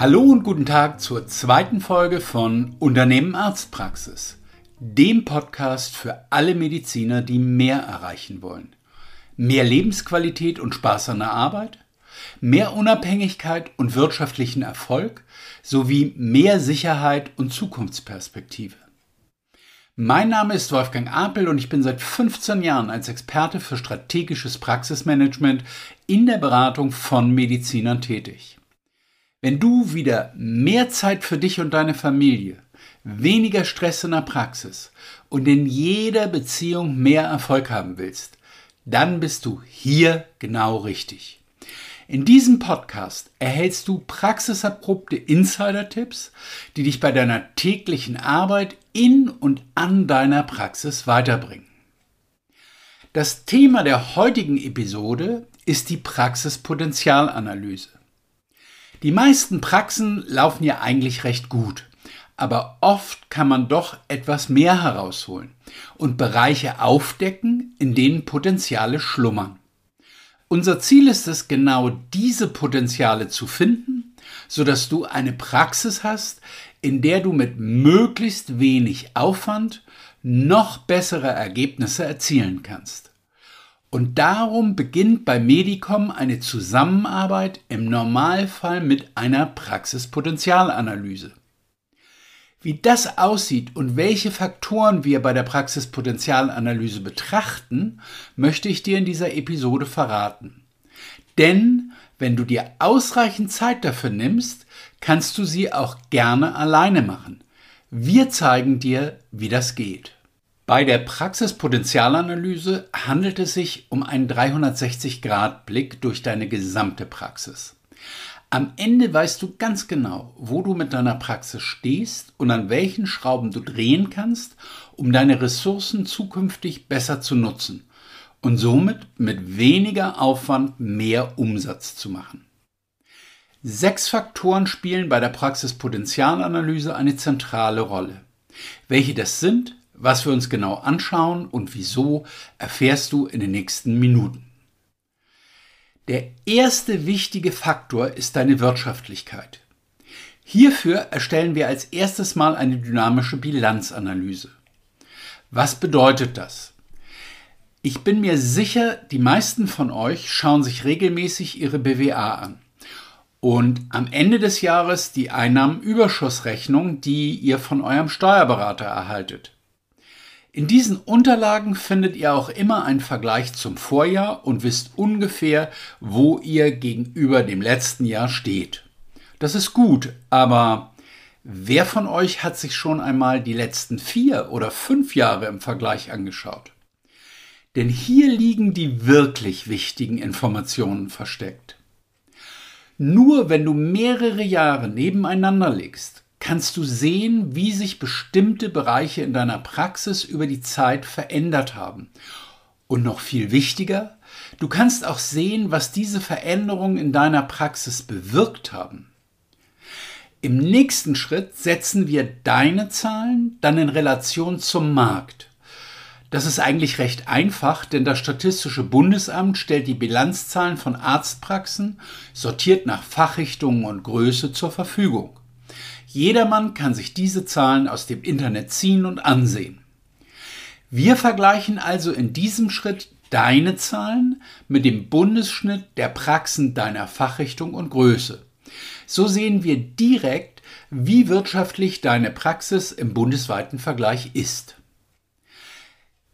Hallo und guten Tag zur zweiten Folge von Unternehmen Arztpraxis, dem Podcast für alle Mediziner, die mehr erreichen wollen. Mehr Lebensqualität und Spaß an der Arbeit, mehr Unabhängigkeit und wirtschaftlichen Erfolg sowie mehr Sicherheit und Zukunftsperspektive. Mein Name ist Wolfgang Apel und ich bin seit 15 Jahren als Experte für strategisches Praxismanagement in der Beratung von Medizinern tätig. Wenn du wieder mehr Zeit für dich und deine Familie, weniger Stress in der Praxis und in jeder Beziehung mehr Erfolg haben willst, dann bist du hier genau richtig. In diesem Podcast erhältst du praxiserprobte Insider-Tipps, die dich bei deiner täglichen Arbeit in und an deiner Praxis weiterbringen. Das Thema der heutigen Episode ist die Praxispotenzialanalyse. Die meisten Praxen laufen ja eigentlich recht gut, aber oft kann man doch etwas mehr herausholen und Bereiche aufdecken, in denen Potenziale schlummern. Unser Ziel ist es, genau diese Potenziale zu finden, sodass du eine Praxis hast, in der du mit möglichst wenig Aufwand noch bessere Ergebnisse erzielen kannst. Und darum beginnt bei Medicom eine Zusammenarbeit im Normalfall mit einer Praxispotenzialanalyse. Wie das aussieht und welche Faktoren wir bei der Praxispotenzialanalyse betrachten, möchte ich dir in dieser Episode verraten. Denn wenn du dir ausreichend Zeit dafür nimmst, kannst du sie auch gerne alleine machen. Wir zeigen dir, wie das geht. Bei der Praxispotenzialanalyse handelt es sich um einen 360-Grad-Blick durch deine gesamte Praxis. Am Ende weißt du ganz genau, wo du mit deiner Praxis stehst und an welchen Schrauben du drehen kannst, um deine Ressourcen zukünftig besser zu nutzen und somit mit weniger Aufwand mehr Umsatz zu machen. Sechs Faktoren spielen bei der Praxispotenzialanalyse eine zentrale Rolle. Welche das sind, was wir uns genau anschauen und wieso, erfährst du in den nächsten Minuten. Der erste wichtige Faktor ist deine Wirtschaftlichkeit. Hierfür erstellen wir als erstes mal eine dynamische Bilanzanalyse. Was bedeutet das? Ich bin mir sicher, die meisten von euch schauen sich regelmäßig ihre BWA an und am Ende des Jahres die Einnahmenüberschussrechnung, die ihr von eurem Steuerberater erhaltet. In diesen Unterlagen findet ihr auch immer einen Vergleich zum Vorjahr und wisst ungefähr, wo ihr gegenüber dem letzten Jahr steht. Das ist gut, aber wer von euch hat sich schon einmal die letzten vier oder fünf Jahre im Vergleich angeschaut? Denn hier liegen die wirklich wichtigen Informationen versteckt. Nur wenn du mehrere Jahre nebeneinander legst, kannst du sehen, wie sich bestimmte Bereiche in deiner Praxis über die Zeit verändert haben. Und noch viel wichtiger, du kannst auch sehen, was diese Veränderungen in deiner Praxis bewirkt haben. Im nächsten Schritt setzen wir deine Zahlen dann in Relation zum Markt. Das ist eigentlich recht einfach, denn das Statistische Bundesamt stellt die Bilanzzahlen von Arztpraxen sortiert nach Fachrichtungen und Größe zur Verfügung. Jedermann kann sich diese Zahlen aus dem Internet ziehen und ansehen. Wir vergleichen also in diesem Schritt deine Zahlen mit dem Bundesschnitt der Praxen deiner Fachrichtung und Größe. So sehen wir direkt, wie wirtschaftlich deine Praxis im bundesweiten Vergleich ist.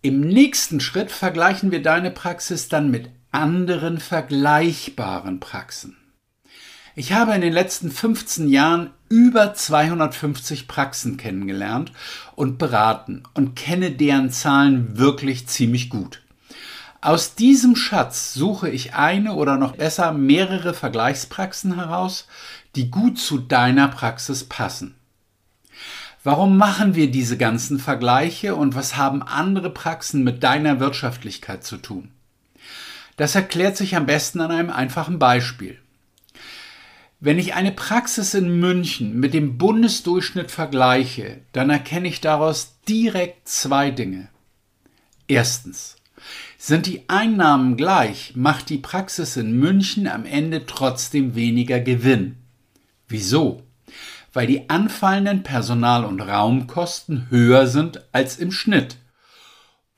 Im nächsten Schritt vergleichen wir deine Praxis dann mit anderen vergleichbaren Praxen. Ich habe in den letzten 15 Jahren über 250 Praxen kennengelernt und beraten und kenne deren Zahlen wirklich ziemlich gut. Aus diesem Schatz suche ich eine oder noch besser mehrere Vergleichspraxen heraus, die gut zu deiner Praxis passen. Warum machen wir diese ganzen Vergleiche und was haben andere Praxen mit deiner Wirtschaftlichkeit zu tun? Das erklärt sich am besten an einem einfachen Beispiel. Wenn ich eine Praxis in München mit dem Bundesdurchschnitt vergleiche, dann erkenne ich daraus direkt zwei Dinge. Erstens, sind die Einnahmen gleich, macht die Praxis in München am Ende trotzdem weniger Gewinn. Wieso? Weil die anfallenden Personal- und Raumkosten höher sind als im Schnitt.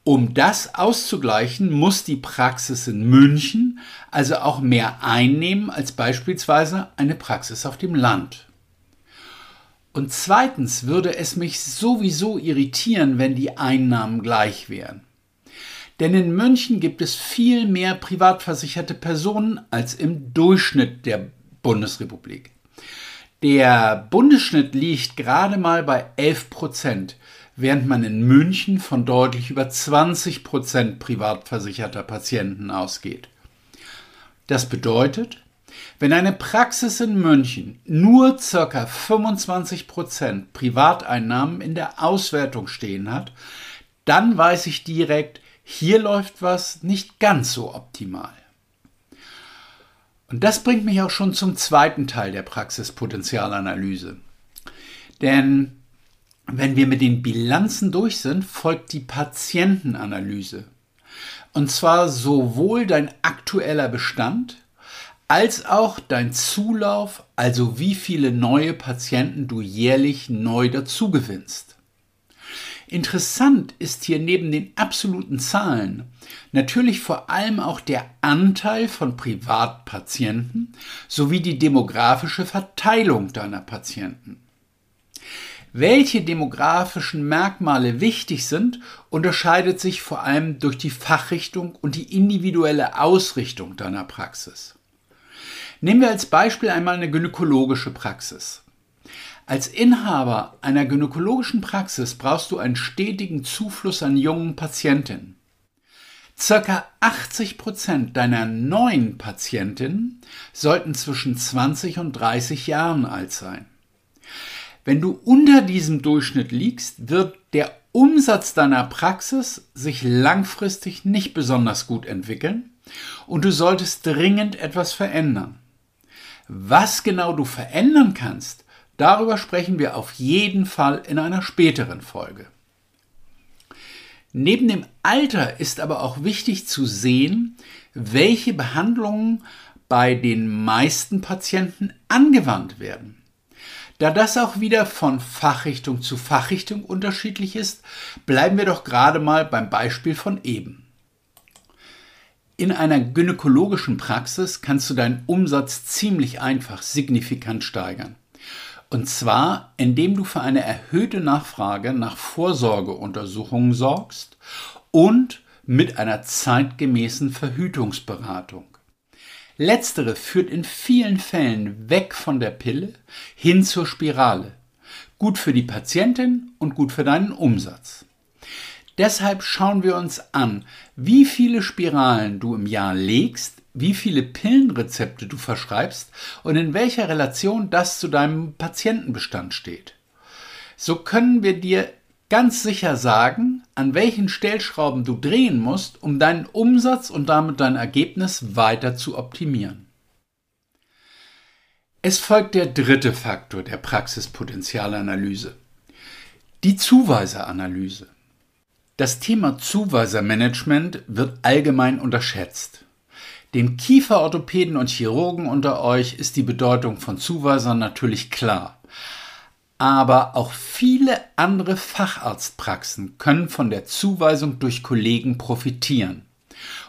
Um das auszugleichen, muss die Praxis in München also auch mehr einnehmen als beispielsweise eine Praxis auf dem Land. Und zweitens würde es mich sowieso irritieren, wenn die Einnahmen gleich wären. Denn in München gibt es viel mehr privatversicherte Personen als im Durchschnitt der Bundesrepublik. Der Bundesschnitt liegt gerade mal bei 11 Prozent, während man in München von deutlich über 20 Prozent privatversicherter Patienten ausgeht. Das bedeutet, wenn eine Praxis in München nur ca. 25 Prozent Privateinnahmen in der Auswertung stehen hat, dann weiß ich direkt, hier läuft was nicht ganz so optimal. Und das bringt mich auch schon zum zweiten Teil der Praxispotenzialanalyse. Denn wenn wir mit den Bilanzen durch sind, folgt die Patientenanalyse. Und zwar sowohl dein aktueller Bestand als auch dein Zulauf, also wie viele neue Patienten du jährlich neu dazugewinnst. Interessant ist hier neben den absoluten Zahlen natürlich vor allem auch der Anteil von Privatpatienten sowie die demografische Verteilung deiner Patienten. Welche demografischen Merkmale wichtig sind, unterscheidet sich vor allem durch die Fachrichtung und die individuelle Ausrichtung deiner Praxis. Nehmen wir als Beispiel einmal eine gynäkologische Praxis. Als Inhaber einer gynäkologischen Praxis brauchst du einen stetigen Zufluss an jungen Patientinnen. Circa 80 Prozent deiner neuen Patientinnen sollten zwischen 20 und 30 Jahren alt sein. Wenn du unter diesem Durchschnitt liegst, wird der Umsatz deiner Praxis sich langfristig nicht besonders gut entwickeln und du solltest dringend etwas verändern. Was genau du verändern kannst, Darüber sprechen wir auf jeden Fall in einer späteren Folge. Neben dem Alter ist aber auch wichtig zu sehen, welche Behandlungen bei den meisten Patienten angewandt werden. Da das auch wieder von Fachrichtung zu Fachrichtung unterschiedlich ist, bleiben wir doch gerade mal beim Beispiel von eben. In einer gynäkologischen Praxis kannst du deinen Umsatz ziemlich einfach signifikant steigern. Und zwar, indem du für eine erhöhte Nachfrage nach Vorsorgeuntersuchungen sorgst und mit einer zeitgemäßen Verhütungsberatung. Letztere führt in vielen Fällen weg von der Pille hin zur Spirale. Gut für die Patientin und gut für deinen Umsatz. Deshalb schauen wir uns an, wie viele Spiralen du im Jahr legst wie viele Pillenrezepte du verschreibst und in welcher Relation das zu deinem Patientenbestand steht. So können wir dir ganz sicher sagen, an welchen Stellschrauben du drehen musst, um deinen Umsatz und damit dein Ergebnis weiter zu optimieren. Es folgt der dritte Faktor der Praxispotenzialanalyse, die Zuweiseranalyse. Das Thema Zuweisermanagement wird allgemein unterschätzt. Dem Kieferorthopäden und Chirurgen unter euch ist die Bedeutung von Zuweisern natürlich klar. Aber auch viele andere Facharztpraxen können von der Zuweisung durch Kollegen profitieren.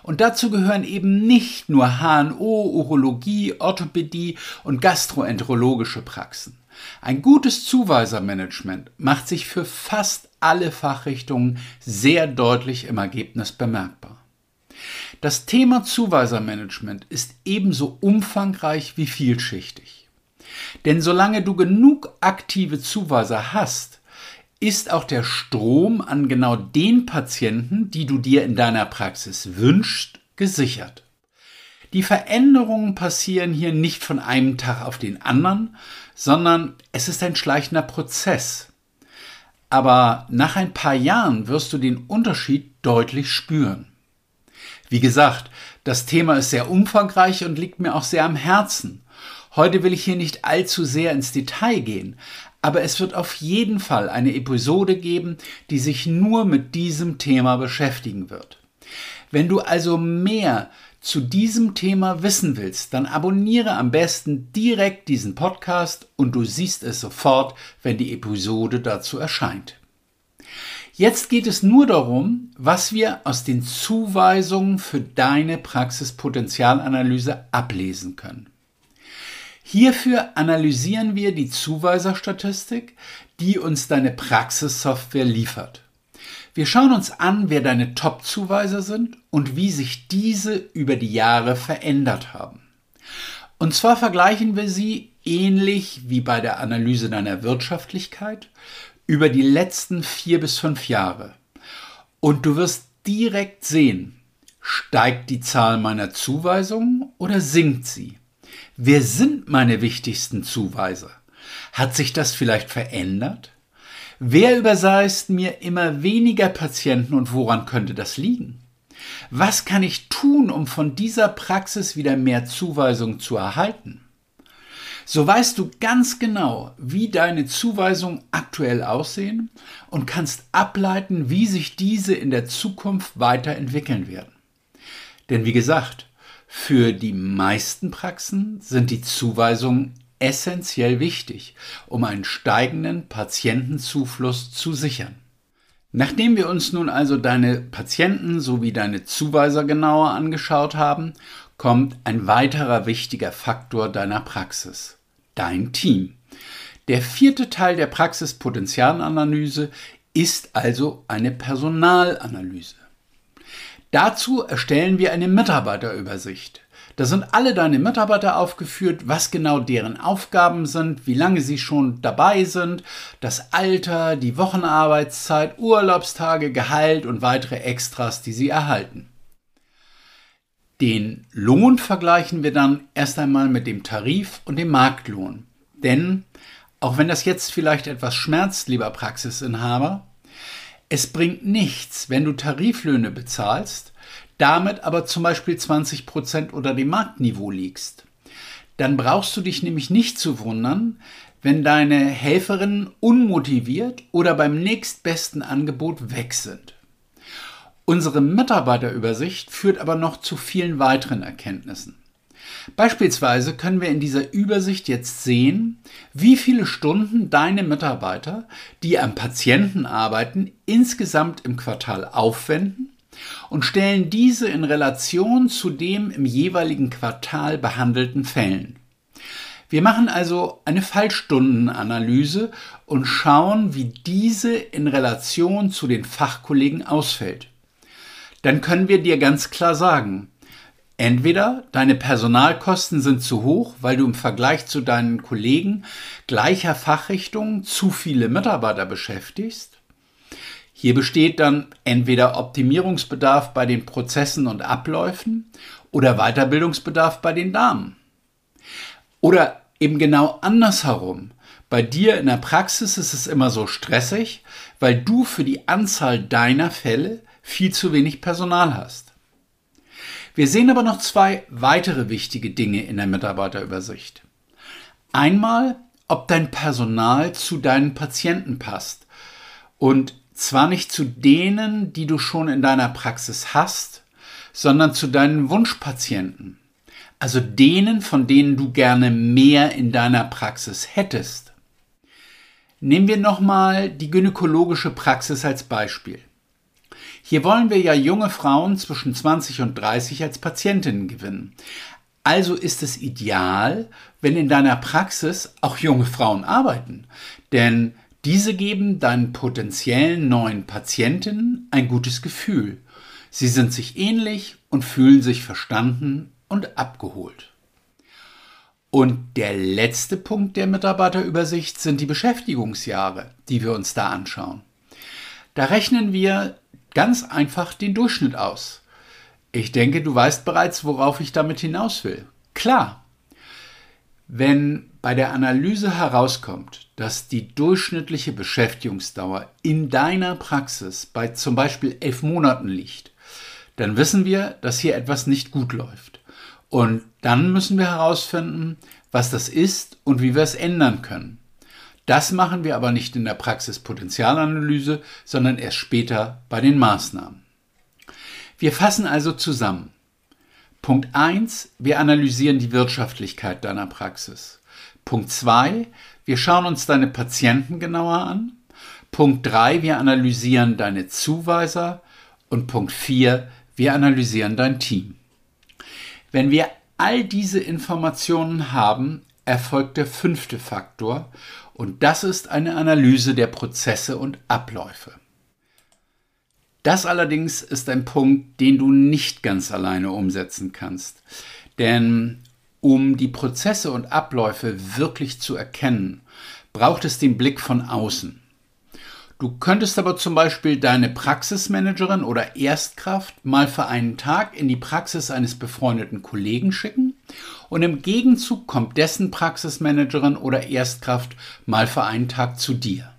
Und dazu gehören eben nicht nur HNO, Urologie, Orthopädie und gastroenterologische Praxen. Ein gutes Zuweisermanagement macht sich für fast alle Fachrichtungen sehr deutlich im Ergebnis bemerkbar. Das Thema Zuweisermanagement ist ebenso umfangreich wie vielschichtig. Denn solange du genug aktive Zuweiser hast, ist auch der Strom an genau den Patienten, die du dir in deiner Praxis wünschst, gesichert. Die Veränderungen passieren hier nicht von einem Tag auf den anderen, sondern es ist ein schleichender Prozess. Aber nach ein paar Jahren wirst du den Unterschied deutlich spüren. Wie gesagt, das Thema ist sehr umfangreich und liegt mir auch sehr am Herzen. Heute will ich hier nicht allzu sehr ins Detail gehen, aber es wird auf jeden Fall eine Episode geben, die sich nur mit diesem Thema beschäftigen wird. Wenn du also mehr zu diesem Thema wissen willst, dann abonniere am besten direkt diesen Podcast und du siehst es sofort, wenn die Episode dazu erscheint. Jetzt geht es nur darum, was wir aus den Zuweisungen für deine Praxispotenzialanalyse ablesen können. Hierfür analysieren wir die Zuweiserstatistik, die uns deine Praxissoftware liefert. Wir schauen uns an, wer deine Top-Zuweiser sind und wie sich diese über die Jahre verändert haben. Und zwar vergleichen wir sie ähnlich wie bei der Analyse deiner Wirtschaftlichkeit über die letzten vier bis fünf Jahre. Und du wirst direkt sehen, steigt die Zahl meiner Zuweisungen oder sinkt sie? Wer sind meine wichtigsten Zuweiser? Hat sich das vielleicht verändert? Wer überseist mir immer weniger Patienten und woran könnte das liegen? Was kann ich tun, um von dieser Praxis wieder mehr Zuweisung zu erhalten? So weißt du ganz genau, wie deine Zuweisungen aktuell aussehen und kannst ableiten, wie sich diese in der Zukunft weiterentwickeln werden. Denn wie gesagt, für die meisten Praxen sind die Zuweisungen essentiell wichtig, um einen steigenden Patientenzufluss zu sichern. Nachdem wir uns nun also deine Patienten sowie deine Zuweiser genauer angeschaut haben, kommt ein weiterer wichtiger Faktor deiner Praxis, dein Team. Der vierte Teil der Praxispotenzialanalyse ist also eine Personalanalyse. Dazu erstellen wir eine Mitarbeiterübersicht. Da sind alle deine Mitarbeiter aufgeführt, was genau deren Aufgaben sind, wie lange sie schon dabei sind, das Alter, die Wochenarbeitszeit, Urlaubstage, Gehalt und weitere Extras, die sie erhalten. Den Lohn vergleichen wir dann erst einmal mit dem Tarif und dem Marktlohn. Denn, auch wenn das jetzt vielleicht etwas schmerzt, lieber Praxisinhaber, es bringt nichts, wenn du Tariflöhne bezahlst, damit aber zum Beispiel 20 Prozent unter dem Marktniveau liegst. Dann brauchst du dich nämlich nicht zu wundern, wenn deine Helferinnen unmotiviert oder beim nächstbesten Angebot weg sind. Unsere Mitarbeiterübersicht führt aber noch zu vielen weiteren Erkenntnissen. Beispielsweise können wir in dieser Übersicht jetzt sehen, wie viele Stunden deine Mitarbeiter, die am Patienten arbeiten, insgesamt im Quartal aufwenden und stellen diese in Relation zu dem im jeweiligen Quartal behandelten Fällen. Wir machen also eine Fallstundenanalyse und schauen, wie diese in Relation zu den Fachkollegen ausfällt. Dann können wir dir ganz klar sagen, Entweder deine Personalkosten sind zu hoch, weil du im Vergleich zu deinen Kollegen gleicher Fachrichtung zu viele Mitarbeiter beschäftigst, hier besteht dann entweder Optimierungsbedarf bei den Prozessen und Abläufen oder Weiterbildungsbedarf bei den Damen. Oder eben genau andersherum. Bei dir in der Praxis ist es immer so stressig, weil du für die Anzahl deiner Fälle viel zu wenig Personal hast. Wir sehen aber noch zwei weitere wichtige Dinge in der Mitarbeiterübersicht. Einmal, ob dein Personal zu deinen Patienten passt und zwar nicht zu denen, die du schon in deiner Praxis hast, sondern zu deinen Wunschpatienten. Also denen, von denen du gerne mehr in deiner Praxis hättest. Nehmen wir nochmal die gynäkologische Praxis als Beispiel. Hier wollen wir ja junge Frauen zwischen 20 und 30 als Patientinnen gewinnen. Also ist es ideal, wenn in deiner Praxis auch junge Frauen arbeiten. Denn diese geben deinen potenziellen neuen Patientinnen ein gutes Gefühl. Sie sind sich ähnlich und fühlen sich verstanden und abgeholt. Und der letzte Punkt der Mitarbeiterübersicht sind die Beschäftigungsjahre, die wir uns da anschauen. Da rechnen wir ganz einfach den Durchschnitt aus. Ich denke, du weißt bereits, worauf ich damit hinaus will. Klar, wenn bei der Analyse herauskommt, dass die durchschnittliche Beschäftigungsdauer in deiner Praxis bei zum Beispiel elf Monaten liegt, dann wissen wir, dass hier etwas nicht gut läuft. Und dann müssen wir herausfinden, was das ist und wie wir es ändern können. Das machen wir aber nicht in der Praxispotenzialanalyse, sondern erst später bei den Maßnahmen. Wir fassen also zusammen. Punkt 1, wir analysieren die Wirtschaftlichkeit deiner Praxis. Punkt 2, wir schauen uns deine Patienten genauer an. Punkt 3, wir analysieren deine Zuweiser. Und Punkt 4, wir analysieren dein Team. Wenn wir all diese Informationen haben, erfolgt der fünfte Faktor und das ist eine Analyse der Prozesse und Abläufe. Das allerdings ist ein Punkt, den du nicht ganz alleine umsetzen kannst. Denn um die Prozesse und Abläufe wirklich zu erkennen, braucht es den Blick von außen. Du könntest aber zum Beispiel deine Praxismanagerin oder Erstkraft mal für einen Tag in die Praxis eines befreundeten Kollegen schicken und im Gegenzug kommt dessen Praxismanagerin oder Erstkraft mal für einen Tag zu dir.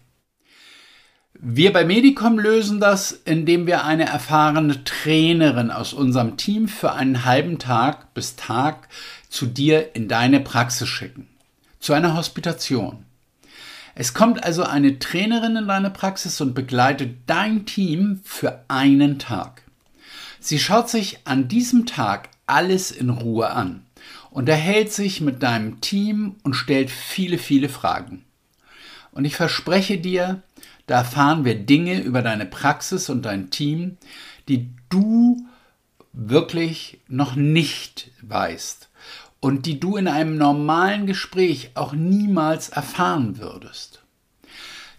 Wir bei Medicom lösen das, indem wir eine erfahrene Trainerin aus unserem Team für einen halben Tag bis Tag zu dir in deine Praxis schicken. Zu einer Hospitation. Es kommt also eine Trainerin in deine Praxis und begleitet dein Team für einen Tag. Sie schaut sich an diesem Tag alles in Ruhe an, unterhält sich mit deinem Team und stellt viele, viele Fragen. Und ich verspreche dir, da erfahren wir Dinge über deine Praxis und dein Team, die du wirklich noch nicht weißt und die du in einem normalen Gespräch auch niemals erfahren würdest.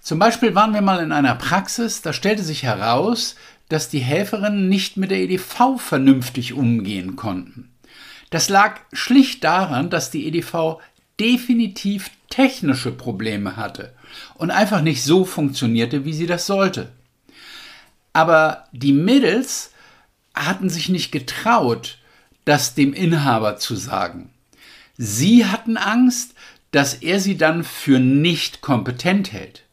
Zum Beispiel waren wir mal in einer Praxis, da stellte sich heraus, dass die Helferinnen nicht mit der EDV vernünftig umgehen konnten. Das lag schlicht daran, dass die EDV definitiv technische Probleme hatte und einfach nicht so funktionierte, wie sie das sollte. Aber die Mädels hatten sich nicht getraut, das dem Inhaber zu sagen. Sie hatten Angst, dass er sie dann für nicht kompetent hält.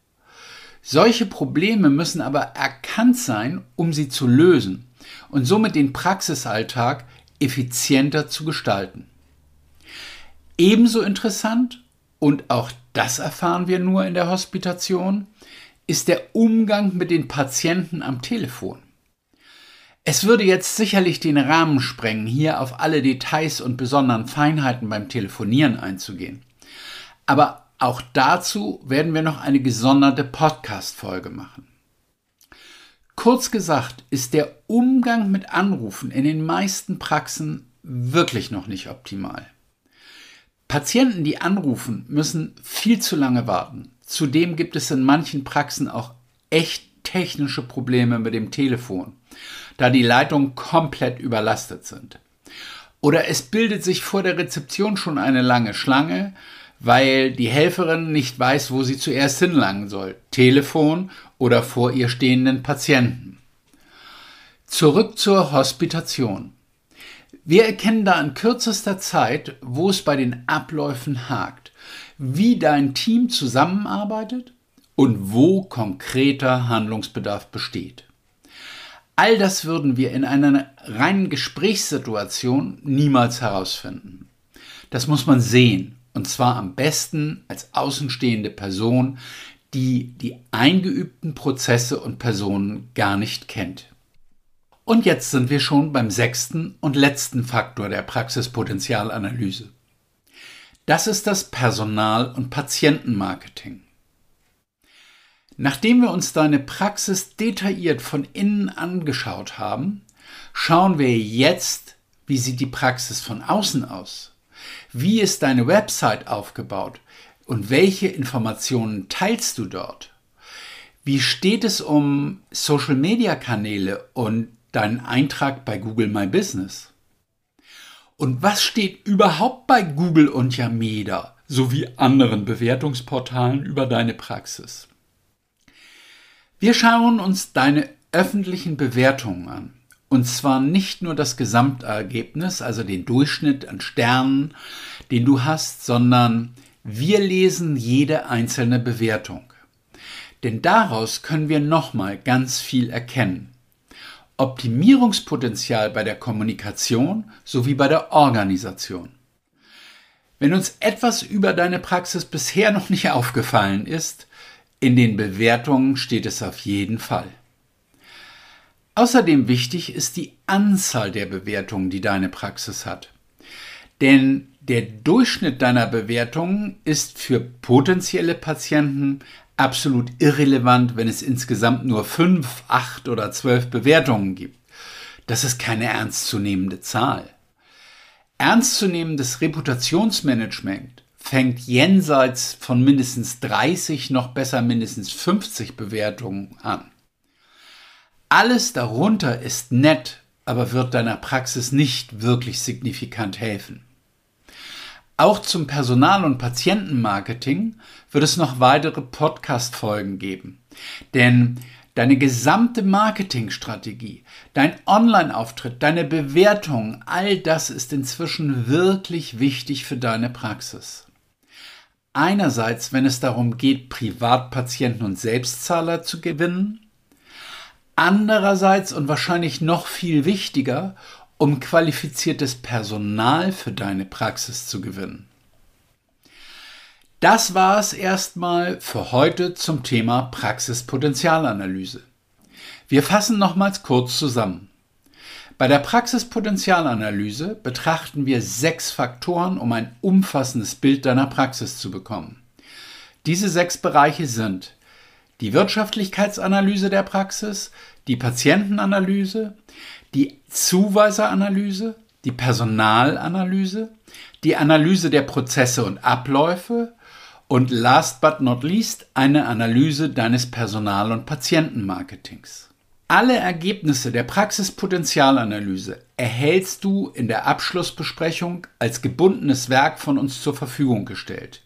Solche Probleme müssen aber erkannt sein, um sie zu lösen und somit den Praxisalltag effizienter zu gestalten. Ebenso interessant, und auch das erfahren wir nur in der Hospitation, ist der Umgang mit den Patienten am Telefon. Es würde jetzt sicherlich den Rahmen sprengen, hier auf alle Details und besonderen Feinheiten beim Telefonieren einzugehen. Aber auch dazu werden wir noch eine gesonderte Podcast-Folge machen. Kurz gesagt ist der Umgang mit Anrufen in den meisten Praxen wirklich noch nicht optimal. Patienten, die anrufen, müssen viel zu lange warten. Zudem gibt es in manchen Praxen auch echt technische Probleme mit dem Telefon da die Leitungen komplett überlastet sind. Oder es bildet sich vor der Rezeption schon eine lange Schlange, weil die Helferin nicht weiß, wo sie zuerst hinlangen soll, Telefon oder vor ihr stehenden Patienten. Zurück zur Hospitation. Wir erkennen da in kürzester Zeit, wo es bei den Abläufen hakt, wie dein Team zusammenarbeitet und wo konkreter Handlungsbedarf besteht. All das würden wir in einer reinen Gesprächssituation niemals herausfinden. Das muss man sehen, und zwar am besten als außenstehende Person, die die eingeübten Prozesse und Personen gar nicht kennt. Und jetzt sind wir schon beim sechsten und letzten Faktor der Praxispotenzialanalyse. Das ist das Personal- und Patientenmarketing. Nachdem wir uns deine Praxis detailliert von innen angeschaut haben, schauen wir jetzt, wie sieht die Praxis von außen aus? Wie ist deine Website aufgebaut? Und welche Informationen teilst du dort? Wie steht es um Social-Media-Kanäle und deinen Eintrag bei Google My Business? Und was steht überhaupt bei Google und Yameda sowie anderen Bewertungsportalen über deine Praxis? Wir schauen uns deine öffentlichen Bewertungen an. Und zwar nicht nur das Gesamtergebnis, also den Durchschnitt an Sternen, den du hast, sondern wir lesen jede einzelne Bewertung. Denn daraus können wir nochmal ganz viel erkennen. Optimierungspotenzial bei der Kommunikation sowie bei der Organisation. Wenn uns etwas über deine Praxis bisher noch nicht aufgefallen ist, in den Bewertungen steht es auf jeden Fall. Außerdem wichtig ist die Anzahl der Bewertungen, die deine Praxis hat. Denn der Durchschnitt deiner Bewertungen ist für potenzielle Patienten absolut irrelevant, wenn es insgesamt nur fünf, acht oder zwölf Bewertungen gibt. Das ist keine ernstzunehmende Zahl. Ernstzunehmendes Reputationsmanagement fängt jenseits von mindestens 30, noch besser mindestens 50 Bewertungen an. Alles darunter ist nett, aber wird deiner Praxis nicht wirklich signifikant helfen. Auch zum Personal- und Patientenmarketing wird es noch weitere Podcast-Folgen geben. Denn deine gesamte Marketingstrategie, dein Online-Auftritt, deine Bewertung, all das ist inzwischen wirklich wichtig für deine Praxis. Einerseits, wenn es darum geht, Privatpatienten und Selbstzahler zu gewinnen. Andererseits und wahrscheinlich noch viel wichtiger, um qualifiziertes Personal für deine Praxis zu gewinnen. Das war es erstmal für heute zum Thema Praxispotenzialanalyse. Wir fassen nochmals kurz zusammen. Bei der Praxispotenzialanalyse betrachten wir sechs Faktoren, um ein umfassendes Bild deiner Praxis zu bekommen. Diese sechs Bereiche sind die Wirtschaftlichkeitsanalyse der Praxis, die Patientenanalyse, die Zuweiseranalyse, die Personalanalyse, die Analyse der Prozesse und Abläufe und last but not least eine Analyse deines Personal- und Patientenmarketings. Alle Ergebnisse der Praxispotenzialanalyse erhältst du in der Abschlussbesprechung als gebundenes Werk von uns zur Verfügung gestellt.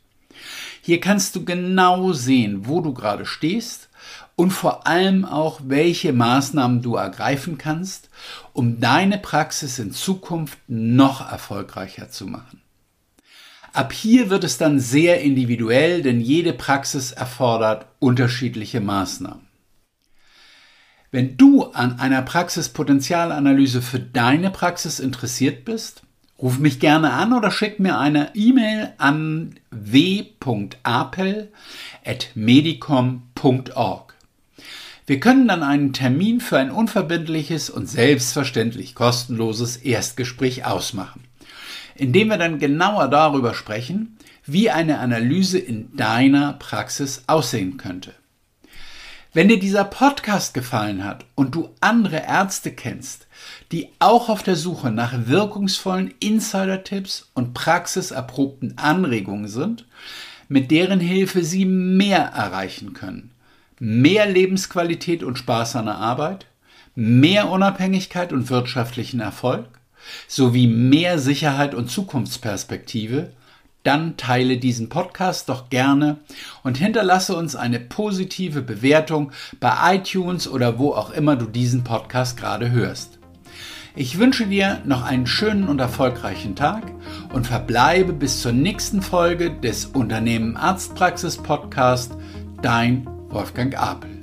Hier kannst du genau sehen, wo du gerade stehst und vor allem auch, welche Maßnahmen du ergreifen kannst, um deine Praxis in Zukunft noch erfolgreicher zu machen. Ab hier wird es dann sehr individuell, denn jede Praxis erfordert unterschiedliche Maßnahmen. Wenn du an einer Praxispotenzialanalyse für deine Praxis interessiert bist, ruf mich gerne an oder schick mir eine E-Mail an w.apel.medicom.org. Wir können dann einen Termin für ein unverbindliches und selbstverständlich kostenloses Erstgespräch ausmachen, indem wir dann genauer darüber sprechen, wie eine Analyse in deiner Praxis aussehen könnte. Wenn dir dieser Podcast gefallen hat und du andere Ärzte kennst, die auch auf der Suche nach wirkungsvollen Insider-Tipps und praxiserprobten Anregungen sind, mit deren Hilfe sie mehr erreichen können, mehr Lebensqualität und Spaß an der Arbeit, mehr Unabhängigkeit und wirtschaftlichen Erfolg sowie mehr Sicherheit und Zukunftsperspektive, dann teile diesen Podcast doch gerne und hinterlasse uns eine positive Bewertung bei iTunes oder wo auch immer du diesen Podcast gerade hörst. Ich wünsche dir noch einen schönen und erfolgreichen Tag und verbleibe bis zur nächsten Folge des Unternehmen Arztpraxis Podcast. Dein Wolfgang Abel.